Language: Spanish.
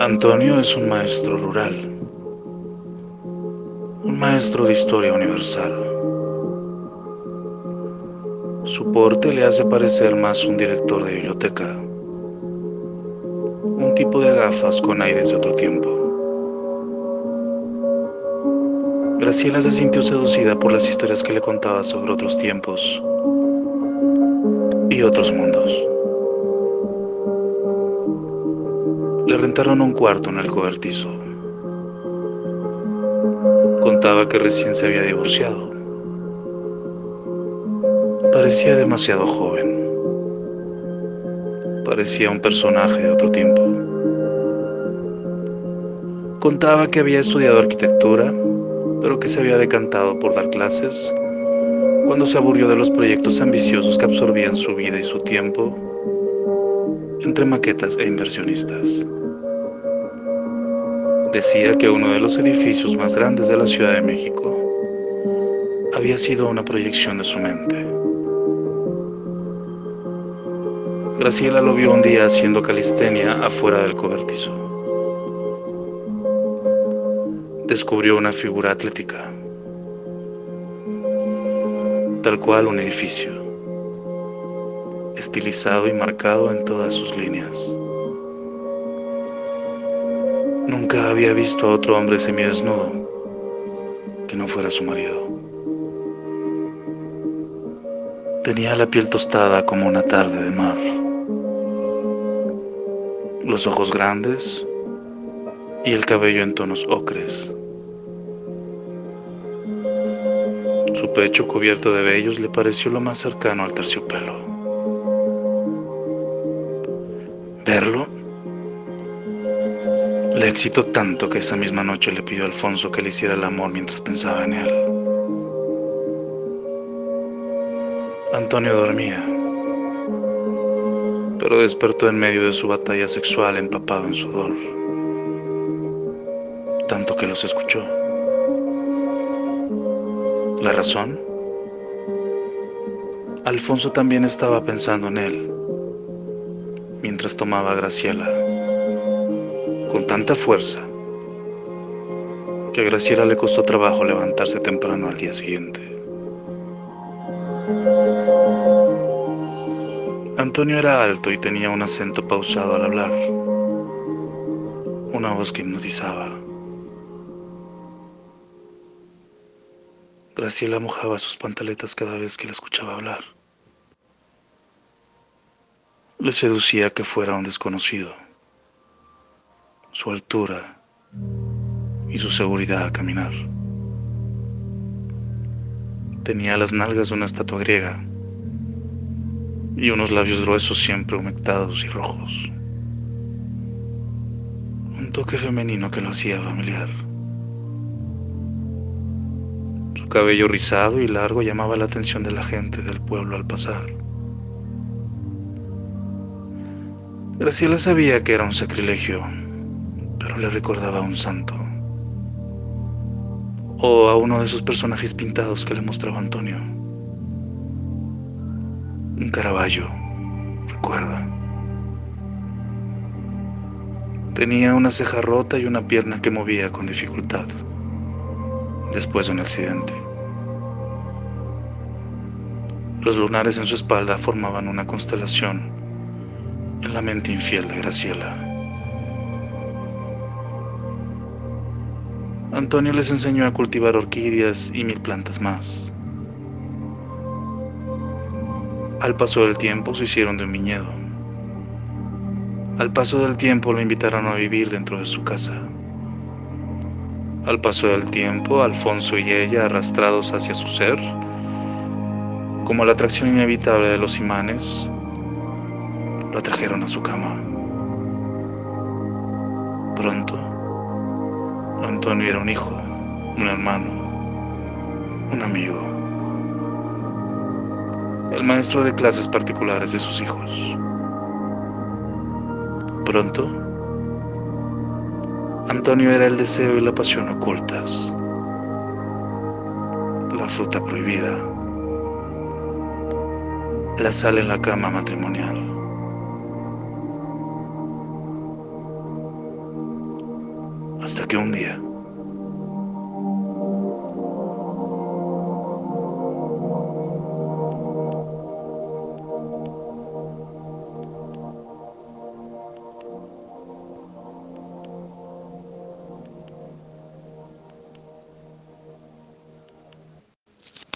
Antonio es un maestro rural, un maestro de historia universal. Su porte le hace parecer más un director de biblioteca, un tipo de gafas con aires de otro tiempo. Graciela se sintió seducida por las historias que le contaba sobre otros tiempos y otros mundos. Le rentaron un cuarto en el cobertizo. Contaba que recién se había divorciado. Parecía demasiado joven. Parecía un personaje de otro tiempo. Contaba que había estudiado arquitectura, pero que se había decantado por dar clases cuando se aburrió de los proyectos ambiciosos que absorbían su vida y su tiempo entre maquetas e inversionistas. Decía que uno de los edificios más grandes de la Ciudad de México había sido una proyección de su mente. Graciela lo vio un día haciendo calistenia afuera del cobertizo. Descubrió una figura atlética, tal cual un edificio, estilizado y marcado en todas sus líneas. Nunca había visto a otro hombre semidesnudo que no fuera su marido. Tenía la piel tostada como una tarde de mar, los ojos grandes y el cabello en tonos ocres. Su pecho cubierto de vellos le pareció lo más cercano al terciopelo. Verlo le excitó tanto que esa misma noche le pidió a Alfonso que le hiciera el amor mientras pensaba en él. Antonio dormía, pero despertó en medio de su batalla sexual empapado en sudor, tanto que los escuchó. ¿La razón? Alfonso también estaba pensando en él, mientras tomaba a Graciela con tanta fuerza que a Graciela le costó trabajo levantarse temprano al día siguiente. Antonio era alto y tenía un acento pausado al hablar, una voz que hipnotizaba. Graciela mojaba sus pantaletas cada vez que le escuchaba hablar. Le seducía que fuera un desconocido su altura y su seguridad al caminar. Tenía las nalgas de una estatua griega y unos labios gruesos siempre humectados y rojos. Un toque femenino que lo hacía familiar. Su cabello rizado y largo llamaba la atención de la gente del pueblo al pasar. Graciela sabía que era un sacrilegio pero le recordaba a un santo. O a uno de esos personajes pintados que le mostraba Antonio. Un Caravaggio, recuerda. Tenía una ceja rota y una pierna que movía con dificultad, después de un accidente. Los lunares en su espalda formaban una constelación en la mente infiel de Graciela. Antonio les enseñó a cultivar orquídeas y mil plantas más. Al paso del tiempo se hicieron de un viñedo. Al paso del tiempo lo invitaron a vivir dentro de su casa. Al paso del tiempo, Alfonso y ella, arrastrados hacia su ser, como la atracción inevitable de los imanes, lo atrajeron a su cama. Pronto, Antonio era un hijo, un hermano, un amigo. El maestro de clases particulares de sus hijos. Pronto, Antonio era el deseo y la pasión ocultas, la fruta prohibida, la sal en la cama matrimonial. Hasta que un día